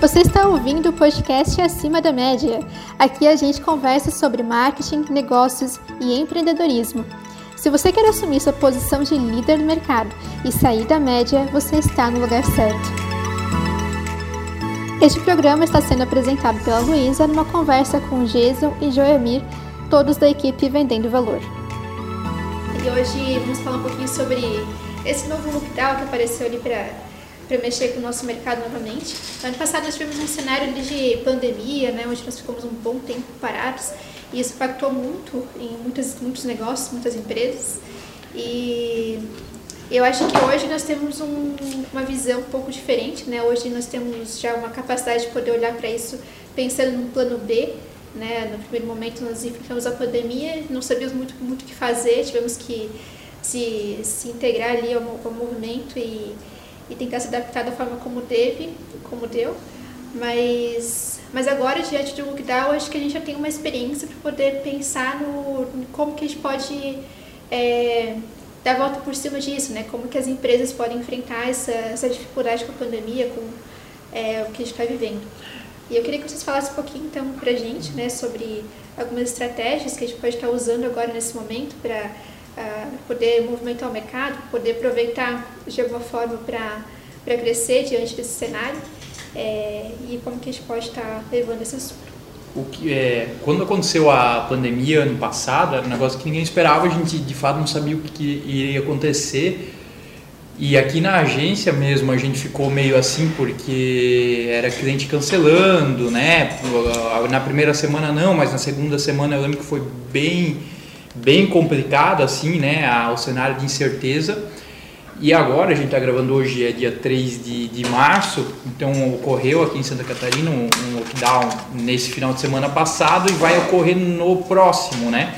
Você está ouvindo o podcast Acima da Média. Aqui a gente conversa sobre marketing, negócios e empreendedorismo. Se você quer assumir sua posição de líder no mercado e sair da média, você está no lugar certo. Este programa está sendo apresentado pela Luísa numa conversa com Jason e Joemir, todos da equipe Vendendo Valor. E hoje vamos falar um pouquinho sobre esse novo lockdown que apareceu ali para para mexer com o nosso mercado novamente. No ano passado nós tivemos um cenário de pandemia, né, onde nós ficamos um bom tempo parados e isso impactou muito em muitos, muitos negócios, muitas empresas. E eu acho que hoje nós temos um, uma visão um pouco diferente, né? Hoje nós temos já uma capacidade de poder olhar para isso pensando no plano B, né? No primeiro momento nós enfrentamos a pandemia, não sabíamos muito muito o que fazer, tivemos que se, se integrar ali ao, ao movimento e e tentar se adaptar da forma como teve, como deu. Mas, mas agora, diante do lockdown, acho que a gente já tem uma experiência para poder pensar no, como que a gente pode é, dar a volta por cima disso, né? Como que as empresas podem enfrentar essa, essa dificuldade com a pandemia, com é, o que a gente está vivendo. E eu queria que vocês falassem um pouquinho, então, para a gente, né, sobre algumas estratégias que a gente pode estar usando agora nesse momento para poder movimentar o mercado, poder aproveitar de alguma forma para crescer diante desse cenário é, e como que a gente pode estar levando esse assunto. O que, é, quando aconteceu a pandemia ano passado, era um negócio que ninguém esperava, a gente de fato não sabia o que, que iria acontecer. E aqui na agência mesmo a gente ficou meio assim porque era cliente cancelando, né? Na primeira semana não, mas na segunda semana eu lembro que foi bem bem complicado assim, né, o cenário de incerteza. E agora, a gente está gravando hoje, é dia 3 de, de março, então ocorreu aqui em Santa Catarina um, um lockdown nesse final de semana passado e vai ocorrer no próximo, né?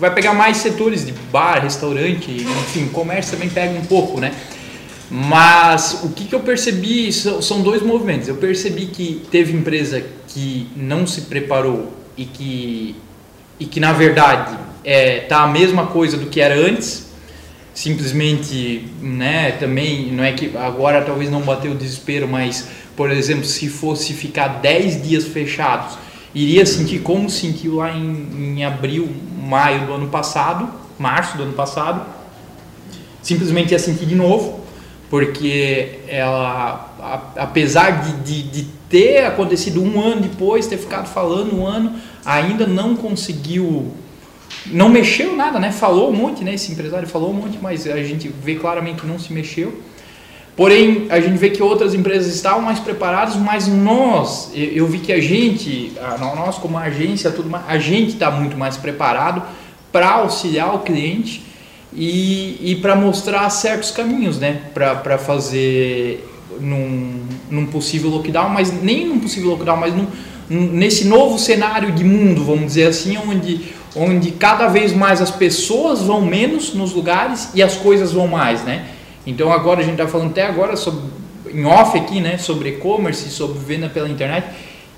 Vai pegar mais setores de bar, restaurante, enfim, comércio também pega um pouco, né? Mas o que, que eu percebi são dois movimentos. Eu percebi que teve empresa que não se preparou e que, e que na verdade é, tá a mesma coisa do que era antes, simplesmente, né, também, não é que agora talvez não bateu o desespero, mas, por exemplo, se fosse ficar 10 dias fechados, iria sentir como sentiu lá em, em abril, maio do ano passado, março do ano passado, simplesmente ia sentir de novo, porque ela, a, apesar de, de, de, ter acontecido um ano depois, ter ficado falando um ano, ainda não conseguiu não mexeu nada, né? Falou um monte, né? Esse empresário falou um monte, mas a gente vê claramente que não se mexeu. Porém, a gente vê que outras empresas estavam mais preparadas, mas nós, eu vi que a gente, nós como agência, tudo mais, a gente está muito mais preparado para auxiliar o cliente e, e para mostrar certos caminhos, né? Para fazer num, num possível lockdown, mas nem num possível lockdown, mas num, nesse novo cenário de mundo, vamos dizer assim, onde onde cada vez mais as pessoas vão menos nos lugares e as coisas vão mais, né? Então agora a gente está falando até agora sobre, em off aqui, né, sobre e-commerce, sobre venda pela internet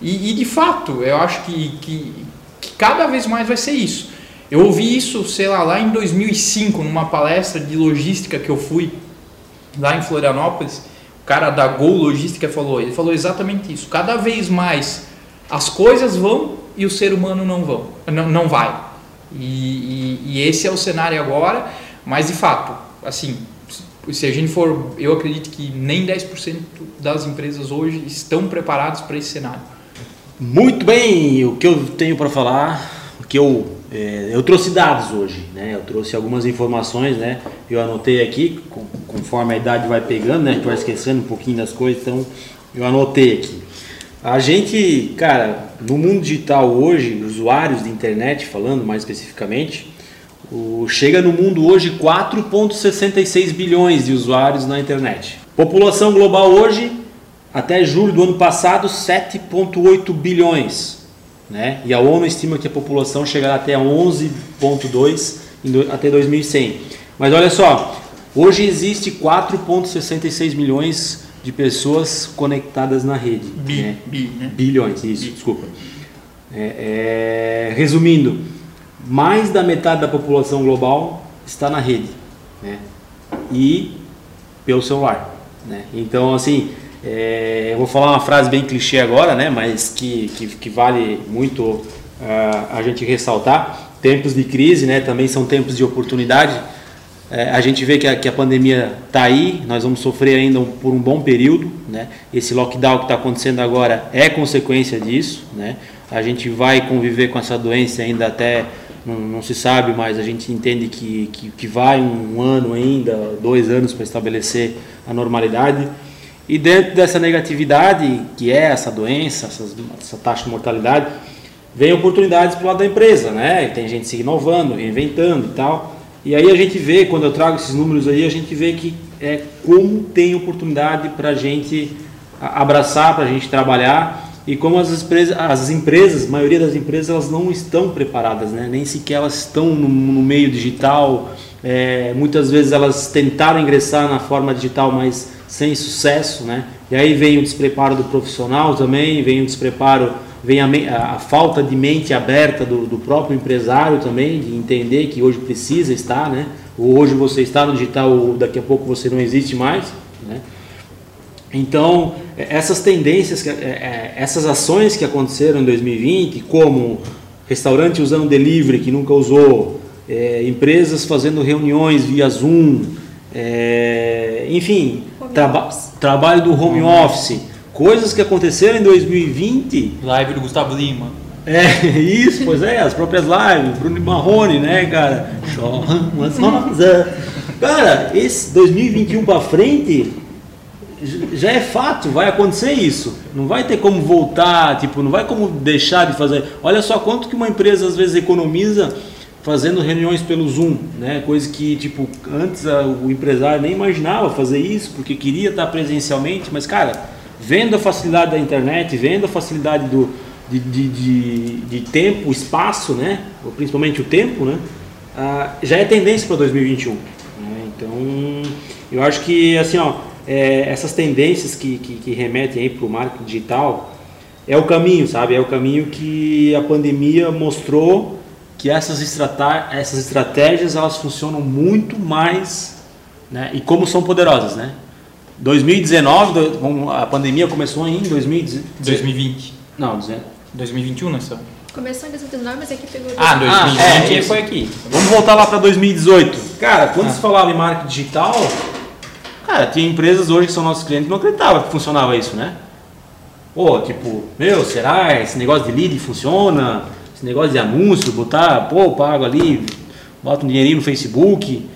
e, e de fato eu acho que, que, que, cada vez mais vai ser isso. Eu ouvi isso, sei lá, lá em 2005 numa palestra de logística que eu fui lá em Florianópolis, o cara da Gol Logística falou, ele falou exatamente isso. Cada vez mais as coisas vão e o ser humano não vão, não, não vai. E, e, e esse é o cenário agora, mas de fato, assim, se a gente for, eu acredito que nem 10% das empresas hoje estão preparadas para esse cenário. Muito bem, o que eu tenho para falar, o que eu é, eu trouxe dados hoje, né? Eu trouxe algumas informações, né? Eu anotei aqui, conforme a idade vai pegando, né? A gente vai esquecendo um pouquinho das coisas, então eu anotei aqui. A gente, cara, no mundo digital hoje, usuários de internet, falando mais especificamente, o, chega no mundo hoje 4,66 bilhões de usuários na internet. População global hoje, até julho do ano passado, 7,8 bilhões. Né? E a ONU estima que a população chegará até 11,2 até 2100. Mas olha só, hoje existe 4,66 milhões de pessoas conectadas na rede. Bi, né? bi, né? Bilhões, isso, bi. desculpa. É, é, resumindo, mais da metade da população global está na rede, né? E pelo celular, né? Então, assim, É, eu vou falar uma frase bem clichê agora, né? Mas que, que, que vale muito uh, a gente ressaltar. Tempos de crise, né? Também são tempos de oportunidade. É, a gente vê que a, que a pandemia está aí, nós vamos sofrer ainda um, por um bom período. Né? Esse lockdown que está acontecendo agora é consequência disso. Né? A gente vai conviver com essa doença ainda até, não, não se sabe, mas a gente entende que, que, que vai um ano ainda, dois anos para estabelecer a normalidade. E dentro dessa negatividade, que é essa doença, essa taxa de mortalidade, vem oportunidades para o lado da empresa, né? Tem gente se inovando, reinventando e tal. E aí a gente vê, quando eu trago esses números aí, a gente vê que é como tem oportunidade para a gente abraçar, para a gente trabalhar e como as empresas, as empresas, a maioria das empresas, elas não estão preparadas, né? nem sequer elas estão no, no meio digital. É, muitas vezes elas tentaram ingressar na forma digital, mas sem sucesso, né? E aí vem o despreparo do profissional também, vem o despreparo vem a, a, falta de mente aberta do, do, próprio empresário também, de entender que hoje precisa estar, né? Hoje você está no digital, daqui a pouco você não existe mais, né? Então, é, essas tendências, é, é, essas ações que aconteceram em 2020, como restaurante usando delivery que nunca usou, é, empresas fazendo reuniões via Zoom, é, enfim, traba trabalho do home office, Coisas que aconteceram em 2020. Live do Gustavo Lima. É, isso, pois é, as próprias lives, Bruno Marrone, né, cara? Umas rosas. Cara, esse 2021 para frente já é fato, vai acontecer isso. Não vai ter como voltar, tipo, não vai como deixar de fazer. Olha só quanto que uma empresa às vezes economiza fazendo reuniões pelo Zoom, né? Coisa que tipo antes o empresário nem imaginava fazer isso porque queria estar presencialmente, mas cara, vendo a facilidade da internet, vendo a facilidade do, de, de, de, de tempo, espaço, né? Principalmente o tempo, né? Ah, já é tendência para 2021. Né? Então, eu acho que assim, ó, é, essas tendências que, que, que remetem para o marketing digital é o caminho, sabe? É o caminho que a pandemia mostrou que essas estratégias elas funcionam muito mais, né? E como são poderosas, né? 2019, a pandemia começou em 2020. Não, 2021 nós estamos. Começou em 2019, mas aqui pegou. Ah, 2020 ah, é, foi aqui. Vamos voltar lá para 2018. Cara, quando ah. se falava em marketing digital, cara, tinha empresas hoje que são nossos clientes que não acreditavam que funcionava isso, né? Pô, tipo, meu, será esse negócio de lead funciona? Esse negócio de anúncio, botar, pô, pago ali, bota um dinheirinho no Facebook.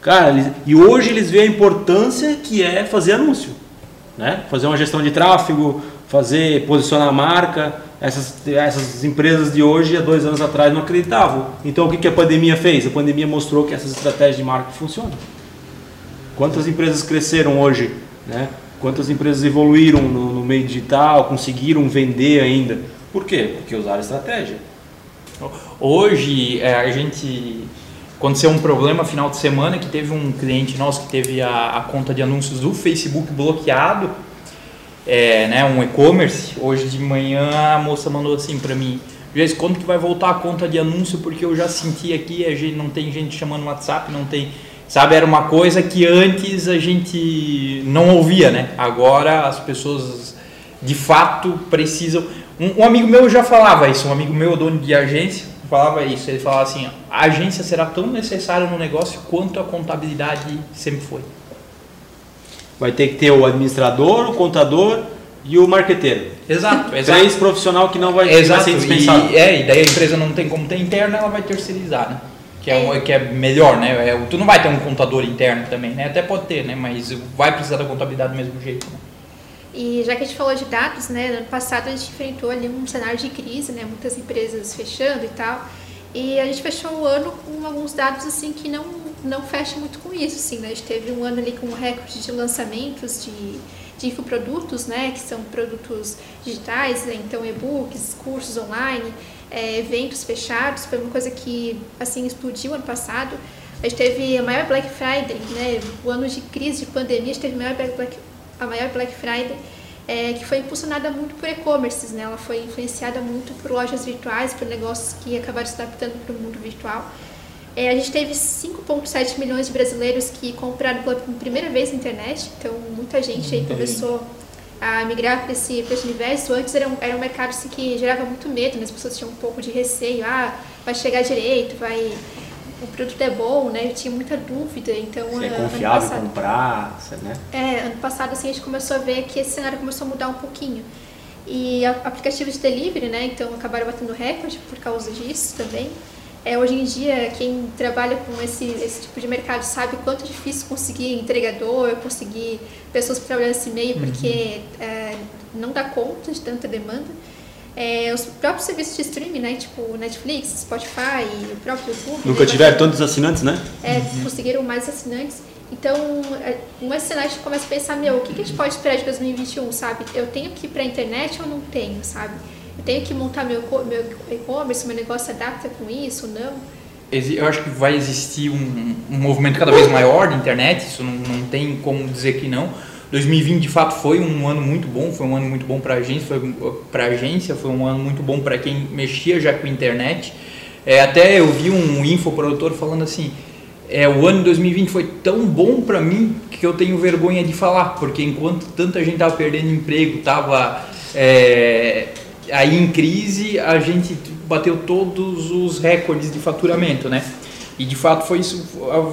Cara, eles, e hoje eles veem a importância que é fazer anúncio, né? Fazer uma gestão de tráfego, fazer posicionar a marca. Essas, essas empresas de hoje, há dois anos atrás, não acreditavam. Então, o que, que a pandemia fez? A pandemia mostrou que essas estratégias de marca funcionam. Quantas empresas cresceram hoje, né? Quantas empresas evoluíram no, no meio digital, conseguiram vender ainda? Por quê? Porque usaram estratégia. Hoje, é, a gente Aconteceu um problema final de semana que teve um cliente nosso que teve a, a conta de anúncios do Facebook bloqueado, é, né, um e-commerce. Hoje de manhã a moça mandou assim para mim, Jess, quando que vai voltar a conta de anúncio? Porque eu já senti aqui, a gente, não tem gente chamando no WhatsApp, não tem... Sabe, era uma coisa que antes a gente não ouvia, né? Agora as pessoas de fato precisam... Um, um amigo meu já falava isso, um amigo meu, dono de agência, falava isso. Ele falava assim: a agência será tão necessária no negócio quanto a contabilidade sempre foi. Vai ter que ter o administrador, o contador e o marqueteiro. Exato, exato. Três profissional que não vai, exato. vai ser dispensado. E, é, e daí a empresa não tem como ter interno, ela vai terceirizar, né? Que é, é. que é melhor, né? É, tu não vai ter um contador interno também, né? Até pode ter, né? Mas vai precisar da contabilidade do mesmo jeito, né? E já que a gente falou de dados, né, no ano passado a gente enfrentou ali um cenário de crise, né, muitas empresas fechando e tal. E a gente fechou o ano com alguns dados assim que não não fecha muito com isso, assim, né? A gente teve um ano ali com um recorde de lançamentos de, de infoprodutos, né, que são produtos digitais, né? então e-books, cursos online, é, eventos fechados, foi uma coisa que assim explodiu ano passado. A gente teve a maior Black Friday, né? O ano de crise, de pandemia, a gente teve a maior Black, a maior Black Friday, é, que foi impulsionada muito por e-commerces, né? Ela foi influenciada muito por lojas virtuais, por negócios que acabaram se adaptando para o mundo virtual. É, a gente teve 5,7 milhões de brasileiros que compraram pela primeira vez na internet, então muita gente aí começou a migrar para esse, esse universo. Antes era um, era um mercado assim, que gerava muito medo, né? as pessoas tinham um pouco de receio, ah, vai chegar direito, vai o produto é bom, né? Eu tinha muita dúvida, então... Se é confiável passado, comprar, né? É, ano passado, assim, a gente começou a ver que esse cenário começou a mudar um pouquinho. E aplicativos de delivery, né? Então, acabaram batendo recorde por causa disso também. É, hoje em dia, quem trabalha com esse, esse tipo de mercado sabe quanto é difícil conseguir entregador, conseguir pessoas para trabalhar nesse meio, uhum. porque é, não dá conta de tanta demanda. É, os próprios serviços de streaming, né, tipo Netflix, Spotify, o próprio YouTube. Nunca tiveram tantos assinantes, né? É, uhum. conseguiram mais assinantes. Então, um cenário a gente começa a pensar, meu, o que, que a gente pode esperar de 2021, sabe? Eu tenho que ir para a internet ou não tenho, sabe? Eu tenho que montar meu e-commerce, meu negócio adapta com isso ou não? Eu acho que vai existir um, um movimento cada vez maior de internet, isso não, não tem como dizer que não 2020 de fato foi um ano muito bom, foi um ano muito bom para a agência, foi para agência, foi um ano muito bom para quem mexia já com internet. É, até eu vi um infoprodutor falando assim, é, o ano de 2020 foi tão bom para mim que eu tenho vergonha de falar, porque enquanto tanta gente estava perdendo emprego, estava é, aí em crise, a gente bateu todos os recordes de faturamento, né? E de fato foi isso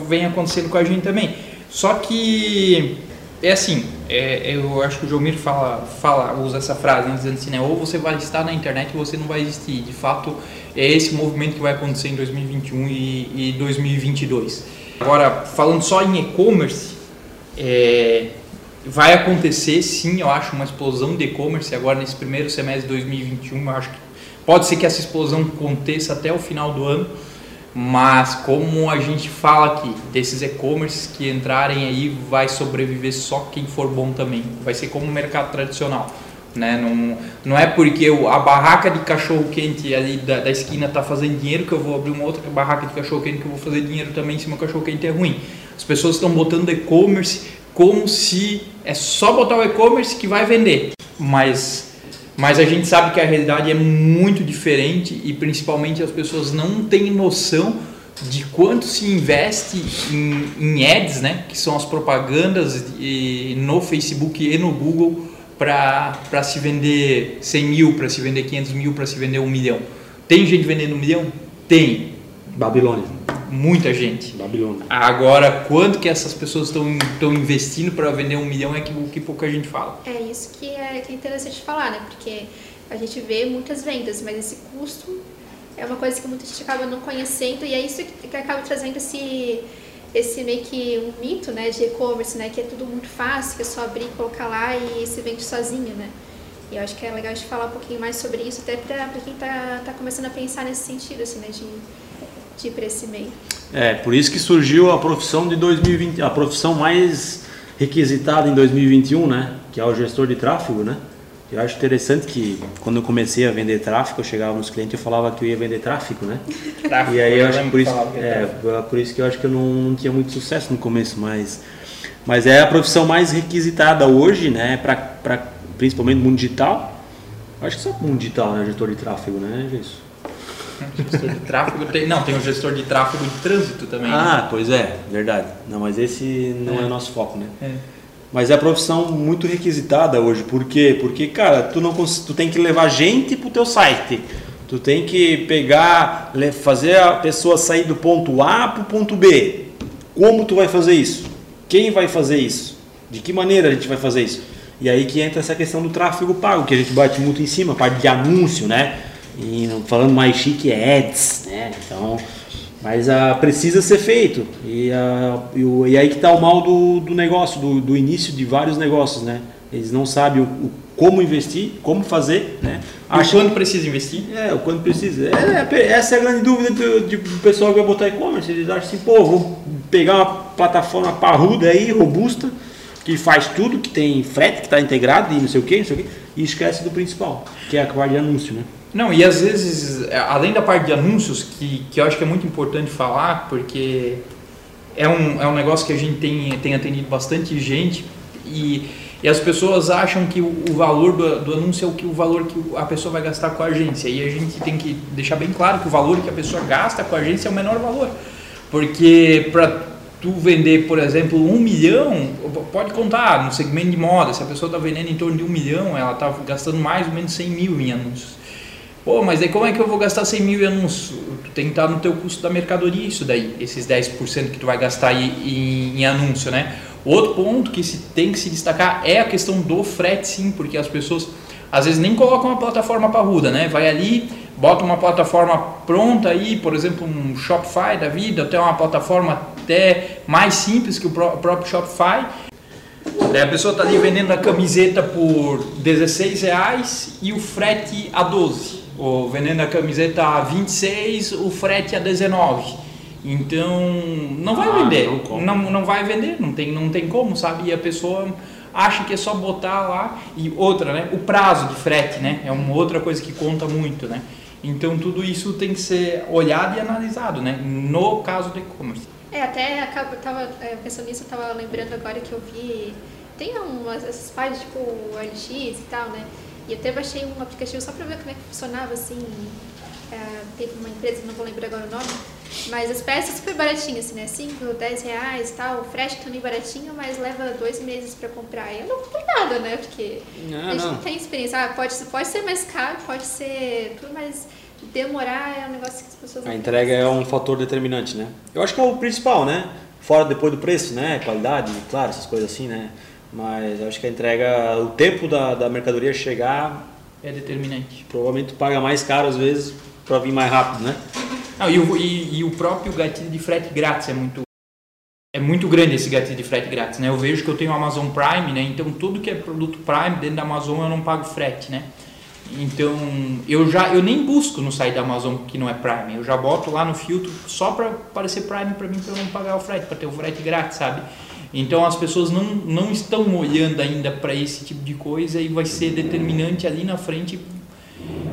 vem acontecendo com a gente também. Só que é assim, é, eu acho que o Jomir fala, fala, usa essa frase, né, dizendo assim, né, ou você vai estar na internet ou você não vai existir. De fato, é esse movimento que vai acontecer em 2021 e, e 2022. Agora, falando só em e-commerce, é, vai acontecer sim, eu acho, uma explosão de e-commerce agora nesse primeiro semestre de 2021. Eu acho que pode ser que essa explosão aconteça até o final do ano mas como a gente fala aqui, desses e-commerces que entrarem aí, vai sobreviver só quem for bom também. Vai ser como o mercado tradicional. Né? Não, não é porque a barraca de cachorro quente ali da, da esquina está fazendo dinheiro que eu vou abrir uma outra barraca de cachorro quente que eu vou fazer dinheiro também se meu cachorro quente é ruim. As pessoas estão botando e-commerce como se é só botar o e-commerce que vai vender. Mas mas a gente sabe que a realidade é muito diferente e principalmente as pessoas não têm noção de quanto se investe em, em ads, né, que são as propagandas no Facebook e no Google para se vender 100 mil, para se vender 500 mil, para se vender um milhão. Tem gente vendendo um milhão? Tem. Babilônia. Muita gente. Babilônia. Agora, quanto que essas pessoas estão investindo para vender um milhão é que, que pouca gente fala. É isso que é, que é interessante falar, né? Porque a gente vê muitas vendas, mas esse custo é uma coisa que muita gente acaba não conhecendo e é isso que acaba trazendo esse esse meio que um mito, né, de e-commerce, né, que é tudo muito fácil, que é só abrir, colocar lá e se vende sozinho, né? E eu acho que é legal a gente falar um pouquinho mais sobre isso, até para quem está tá começando a pensar nesse sentido, assim, né, de de ir para esse meio. É, por isso que surgiu a profissão de 2020, a profissão mais requisitada em 2021, né? Que é o gestor de tráfego, né? Eu acho interessante que quando eu comecei a vender tráfego, eu chegava nos clientes e falava que eu ia vender tráfego, né? Tráfico, e aí eu, acho que por isso, é, é, por isso que eu acho que eu não, não, tinha muito sucesso no começo, mas mas é a profissão mais requisitada hoje, né? Para principalmente no mundo digital. Acho que só no mundo digital, né? Gestor de tráfego, né, isso. Gestor de tráfego tem. Não, tem o gestor de tráfego de trânsito também. Né? Ah, né? pois é, verdade. Não, mas esse não é, é o nosso foco, né? É. Mas é a profissão muito requisitada hoje. Por quê? Porque, cara, tu, não, tu tem que levar gente pro teu site. Tu tem que pegar, fazer a pessoa sair do ponto A pro ponto B. Como tu vai fazer isso? Quem vai fazer isso? De que maneira a gente vai fazer isso? E aí que entra essa questão do tráfego pago, que a gente bate muito em cima, parte de anúncio, né? E falando mais chique é ads, né? Então, mas uh, precisa ser feito. E, uh, e, e aí que está o mal do, do negócio, do, do, início de vários negócios, né? Eles não sabem o, o como investir, como fazer, né? E quando precisa investir? É, o quando precisa. É, é, essa é a grande dúvida do, do pessoal que vai botar e-commerce. Eles acham assim, pô, vou pegar uma plataforma parruda aí, robusta, que faz tudo, que tem frete, que está integrado e não sei o que, não sei o que, e esquece do principal, que é a parte de anúncio, né? Não, e às vezes, é, além da parte de anúncios, que, que eu acho que é muito importante falar, porque é um, é um negócio que a gente tem, tem atendido bastante gente e, e as pessoas acham que o, o valor do, do, anúncio é o, que, o valor que a pessoa vai gastar com a agência. E a gente tem que deixar bem claro que o valor que a pessoa gasta com a agência é o menor valor. Porque para tu vender, por exemplo, um milhão, pode contar no segmento de moda, se a pessoa está vendendo em torno de um milhão, ela está gastando mais ou menos 100 mil em anúncios. Pô, mas aí como é que eu vou gastar 100 mil em anúncios? Tu tem que estar no teu custo da mercadoria isso daí, esses 10% que tu vai gastar em, em, em anúncio, né? Outro ponto que se tem que se destacar é a questão do frete, sim, porque as pessoas às vezes nem colocam uma plataforma parruda, né? Vai ali, bota uma plataforma pronta aí, por exemplo, um Shopify da vida, até uma plataforma até mais simples que o próprio Shopify. Daí a pessoa está ali vendendo a camiseta por 16 reais e o frete a 12 ou vendendo a camiseta a 26, o frete a 19. Então, não vai ah, vender. Não, não, não, vai vender, não tem, não tem como, sabe? E a pessoa acha que é só botar lá. E outra, né? O prazo de frete, né? É uma outra coisa que conta muito, né? Então, tudo isso tem que ser olhado e analisado, né? No caso do e-commerce. É, até eu tava é, pensando nisso, eu tava lembrando agora que eu vi. Tem umas essas páginas tipo OLX e tal, né? E eu até baixei um aplicativo só para ver como é que funcionava, assim. É, teve uma empresa, não vou lembrar agora o nome, mas as peças super baratinhas, assim, né? 5, 10 reais e tal. O frete também baratinho, mas leva dois meses para comprar. E eu não comprei nada, né? Porque não, a gente não. não tem experiência. Ah, pode, pode ser mais caro, pode ser tudo, mas demorar é um negócio que as pessoas A entrega é um fator determinante, né? Eu acho que é o principal, né? Fora depois do preço, né? Qualidade, claro, essas coisas assim, né? Mas acho que a entrega, o tempo da, da mercadoria chegar é determinante. Provavelmente tu paga mais caro às vezes para vir mais rápido, né? Não, e, o, e, e, o próprio gatilho de frete grátis é muito é muito grande esse gatilho de frete grátis, né? Eu vejo que eu tenho Amazon Prime, né? Então tudo que é produto Prime dentro da Amazon eu não pago frete, né? Então eu já eu nem busco no site da Amazon que não é Prime, eu já boto lá no filtro só para aparecer Prime para mim para eu não pagar o frete, para ter o frete grátis, sabe? Então as pessoas não, não estão olhando ainda para esse tipo de coisa e vai ser determinante ali na frente.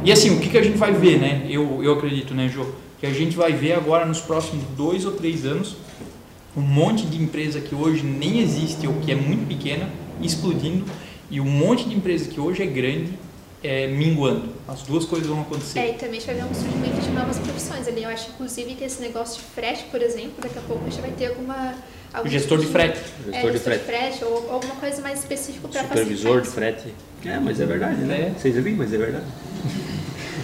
E assim, o que, que a gente vai ver, né? Eu, eu acredito, né, Jô? Que a gente vai ver agora nos próximos dois ou três anos um monte de empresa que hoje nem existe ou que é muito pequena explodindo e um monte de empresa que hoje é grande é, minguando. As duas coisas vão acontecer. É, e também a gente vai ver um surgimento de novas profissões ali. Eu acho, inclusive, que esse negócio de frete, por exemplo, daqui a pouco a gente vai ter alguma o gestor de frete. Gestor, é, de, frete. de frete. ou alguma coisa mais específica para Supervisor de frete. É, mas é verdade, né? É. Vocês viram, mas é verdade.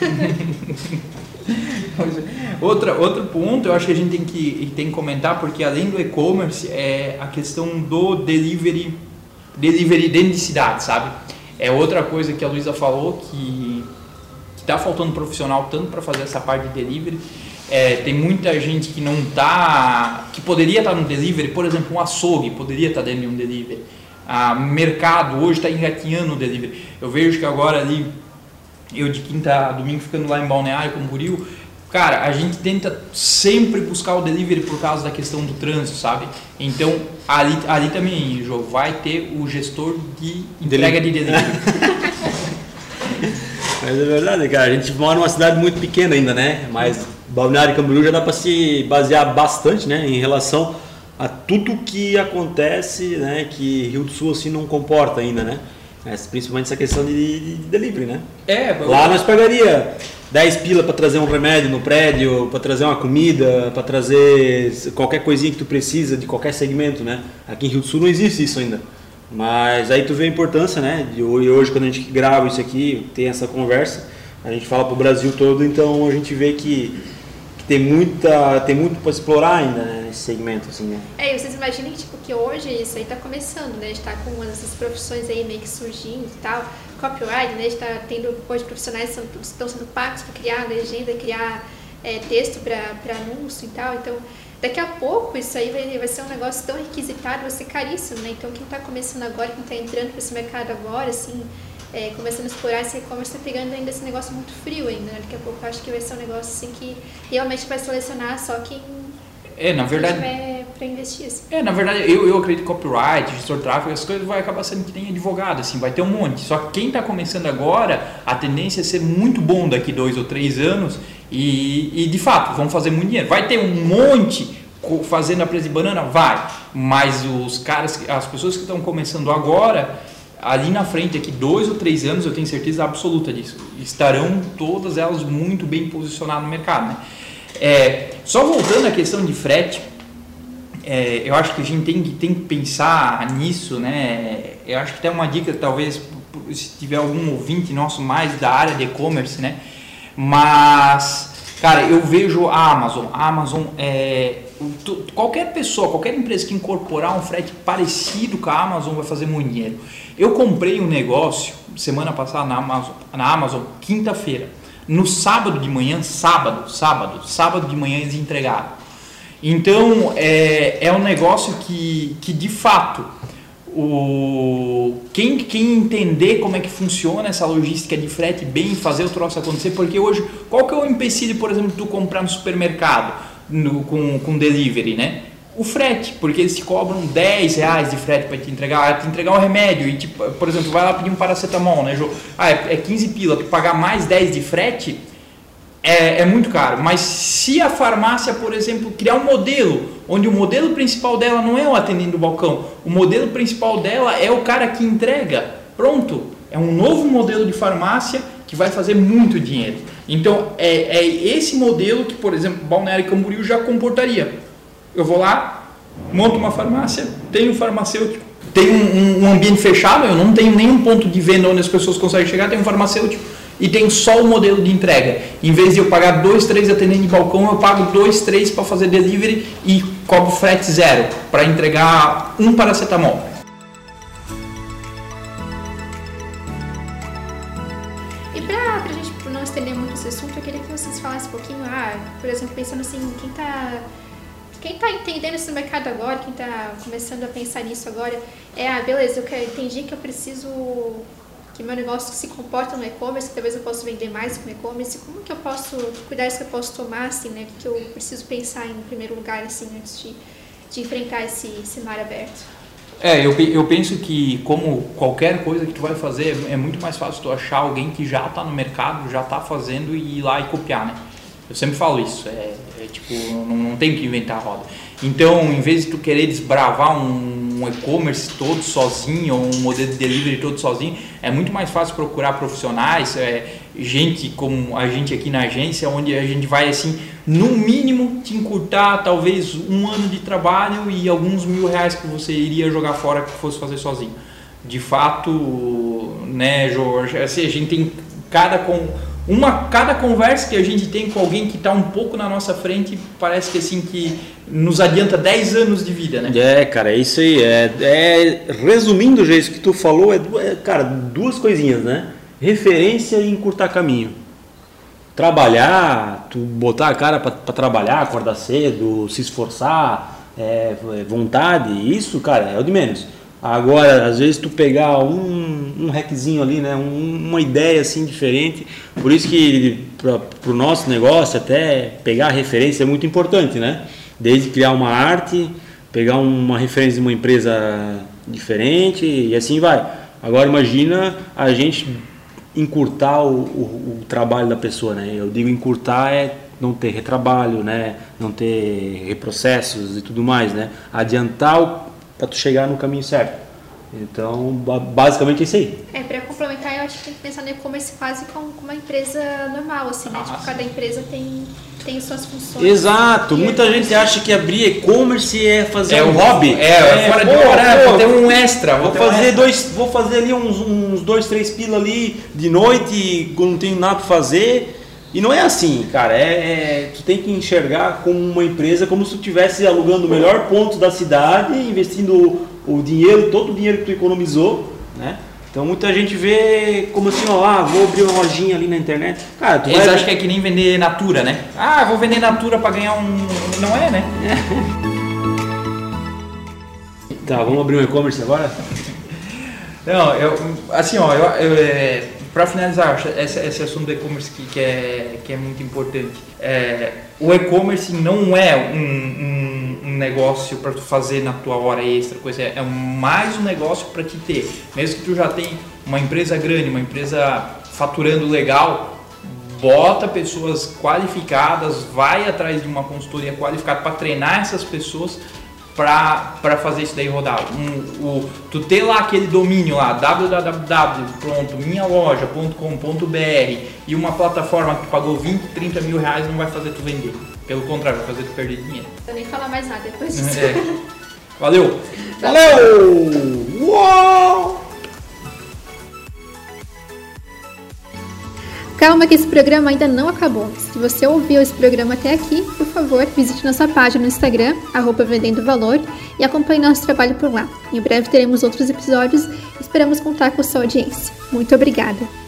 Outra, outro ponto eu acho que a gente tem que, tem que comentar, porque além do e-commerce, é a questão do delivery, delivery dentro de cidade, sabe? É outra coisa que a Luísa falou, que está faltando profissional tanto para fazer essa parte de delivery, é, tem muita gente que não tá, que poderia estar tá no delivery, por exemplo, um açougue poderia estar tá dentro de um delivery. A mercado hoje está engatinhando o delivery. Eu vejo que agora ali, eu de quinta a domingo ficando lá em Balneário com o Buril, cara, a gente tenta sempre buscar o delivery por causa da questão do trânsito, sabe? Então, ali, ali também, João, vai ter o gestor de entrega de delivery. Mas é verdade, cara, a gente mora numa cidade muito pequena ainda, né? Mas Balneário Camboriú já dá para se basear bastante, né, em relação a tudo que acontece, né, que Rio do Sul assim não comporta ainda, né? principalmente essa questão de, de delivery, né? É, lá nós pagaria 10 pila para trazer um remédio no prédio, para trazer uma comida, para trazer qualquer coisinha que tu precisa de qualquer segmento, né? Aqui em Rio do Sul não existe isso ainda. Mas aí tu vê a importância, né? De hoje quando a gente grava isso aqui, tem essa conversa, a gente fala para o Brasil todo, então a gente vê que tem muita tem muito para explorar ainda né, nesse segmento assim né? É e vocês imaginem tipo que hoje isso aí está começando né? Está com essas profissões aí meio que surgindo e tal. Copyright né? Está tendo hoje profissionais que estão sendo pagos para criar legenda criar é, texto para anúncio e tal. Então daqui a pouco isso aí vai, vai ser um negócio tão requisitado vai ser caríssimo né? Então quem está começando agora quem está entrando para esse mercado agora assim é, começando a explorar esse e-commerce, está pegando ainda esse negócio muito frio ainda, né? Daqui a pouco eu acho que vai ser um negócio assim que realmente vai selecionar só quem é, na verdade. para investir. Assim. É, na verdade, eu, eu acredito que copyright, gestor de tráfego, as coisas vai acabar sendo que tem advogado, assim, vai ter um monte. Só que quem está começando agora, a tendência é ser muito bom daqui dois ou três anos e, e de fato, vão fazer muito dinheiro. Vai ter um monte fazendo a presa de banana? Vai. Mas os caras, as pessoas que estão começando agora, ali na frente, aqui dois ou três anos, eu tenho certeza absoluta disso. Estarão todas elas muito bem posicionadas no mercado. Né? É, só voltando à questão de frete, é, eu acho que a gente tem que, tem que pensar nisso, né? Eu acho que até uma dica, talvez, se tiver algum ouvinte nosso mais da área de e-commerce, né? Mas, cara, eu vejo a Amazon. A Amazon é. Qualquer pessoa, qualquer empresa que incorporar um frete parecido com a Amazon vai fazer muito dinheiro. Eu comprei um negócio semana passada na Amazon, na Amazon quinta-feira. No sábado de manhã, sábado, sábado, sábado de manhã eles entregaram. Então é, é um negócio que, que de fato o quem, quem entender como é que funciona essa logística de frete bem fazer o troço acontecer, porque hoje qual que é o empecilho, por exemplo, de tu comprar no supermercado no, com, com delivery, né? O frete, porque eles te cobram 10 reais de frete para te entregar, te entregar um remédio e tipo, por exemplo, vai lá pedir um paracetamol, né, Jô? Ah, é, é 15 pila, tu pagar mais 10 de frete, é, é, muito caro. Mas se a farmácia, por exemplo, criar um modelo, onde o modelo principal dela não é o atendente do balcão, o modelo principal dela é o cara que entrega, pronto, é um novo modelo de farmácia que vai fazer muito dinheiro. Então é, é esse modelo que, por exemplo, Balneário Camboriú já comportaria. Eu vou lá, monto uma farmácia, tenho um farmacêutico, tenho um, um ambiente fechado, eu não tenho nenhum ponto de venda onde as pessoas conseguem chegar, tenho um farmacêutico e tem só o modelo de entrega. Em vez de eu pagar dois, três atendentes de balcão, eu pago dois, três para fazer delivery e cobro frete zero para entregar um paracetamol. E para a gente não estender muito esse assunto, eu queria que vocês falassem um pouquinho, ah, por exemplo, pensando assim, quem está quem está entendendo esse mercado agora, quem está começando a pensar nisso agora, é, ah, beleza, eu entendi que eu preciso que meu negócio se comporta no e-commerce, talvez eu possa vender mais com e-commerce, como que eu posso, que cuidados que eu posso tomar, assim, né, que eu preciso pensar em primeiro lugar, assim, antes de, de enfrentar esse cenário aberto? É, eu, eu penso que como qualquer coisa que tu vai fazer, é muito mais fácil tu achar alguém que já está no mercado, já está fazendo e ir lá e copiar, né? Eu sempre falo isso, é tipo, não, não tem que inventar a roda. Então, em vez de tu querer desbravar um um e-commerce todo sozinho, ou um modelo de delivery todo sozinho, é muito mais fácil procurar profissionais, é, gente como a gente aqui na agência, onde a gente vai assim, no mínimo te encurtar talvez um ano de trabalho e alguns mil reais que você iria jogar fora que fosse fazer sozinho. De fato, né, Jorge, assim, a gente tem cada com uma cada conversa que a gente tem com alguém que está um pouco na nossa frente parece que assim que nos adianta 10 anos de vida, né? É, cara, é isso aí. É, é resumindo, já isso que tu falou, é, é, cara, duas coisinhas, né? Referência e encurtar caminho. Trabalhar, tu botar a cara para trabalhar, acordar cedo, se esforçar, é, vontade, isso, cara, é o de menos. Agora, às vezes tu pegar um, um hackzinho ali, né, um, uma ideia assim diferente, por isso que para o nosso negócio até pegar referência é muito importante, né? Desde criar uma arte, pegar uma referência de uma empresa diferente e assim vai. Agora imagina a gente encurtar o, o, o trabalho da pessoa, né? Eu digo encurtar é não ter retrabalho, né? Não ter reprocessos e tudo mais, né? Adiantar para tu chegar no caminho certo. Então, basicamente é isso aí. É, para complementar, eu acho que tem que pensar no e-commerce quase como uma empresa normal, assim, né? Tipo, cada empresa tem, tem suas funções. Exato. Muita gente acha que abrir e-commerce é fazer é um hobby. É, é, é fora de hora, vou ter um extra. Vou, vou fazer um extra. dois, vou fazer ali uns, uns dois, três pila ali de noite, quando não tenho nada para fazer. E não é assim, cara. É, é, tu tem que enxergar como uma empresa como se tu estivesse alugando o melhor ponto da cidade, investindo o, o dinheiro, todo o dinheiro que tu economizou, né? Então muita gente vê como assim, ó, ah, vou abrir uma lojinha ali na internet. Cara, tu Eles vai... acham que é que nem vender Natura, né? Ah, vou vender Natura para ganhar um. Não é, né? tá, vamos abrir um e-commerce agora? Não, eu, assim, ó, eu, eu é para finalizar, esse, esse assunto do e-commerce que, que, é, que é muito importante. É, o e-commerce não é um, um, um negócio para tu fazer na tua hora extra, coisa é, mais um negócio para te ter. Mesmo que tu já tenha uma empresa grande, uma empresa faturando legal, bota pessoas qualificadas, vai atrás de uma consultoria qualificada para treinar essas pessoas para fazer isso daí rodar. Um, o, tu ter lá aquele domínio lá, www.minhaloja.com.br e uma plataforma que pagou 20, 30 mil reais não vai fazer tu vender. Pelo contrário, vai fazer tu perder dinheiro. Eu nem falar mais nada depois disso. É. Valeu! Valeu! Uou! Calma que esse programa ainda não acabou. Se você ouviu esse programa até aqui, por favor, visite nossa página no Instagram, arroba Vendendo Valor, e acompanhe nosso trabalho por lá. Em breve teremos outros episódios e esperamos contar com sua audiência. Muito obrigada!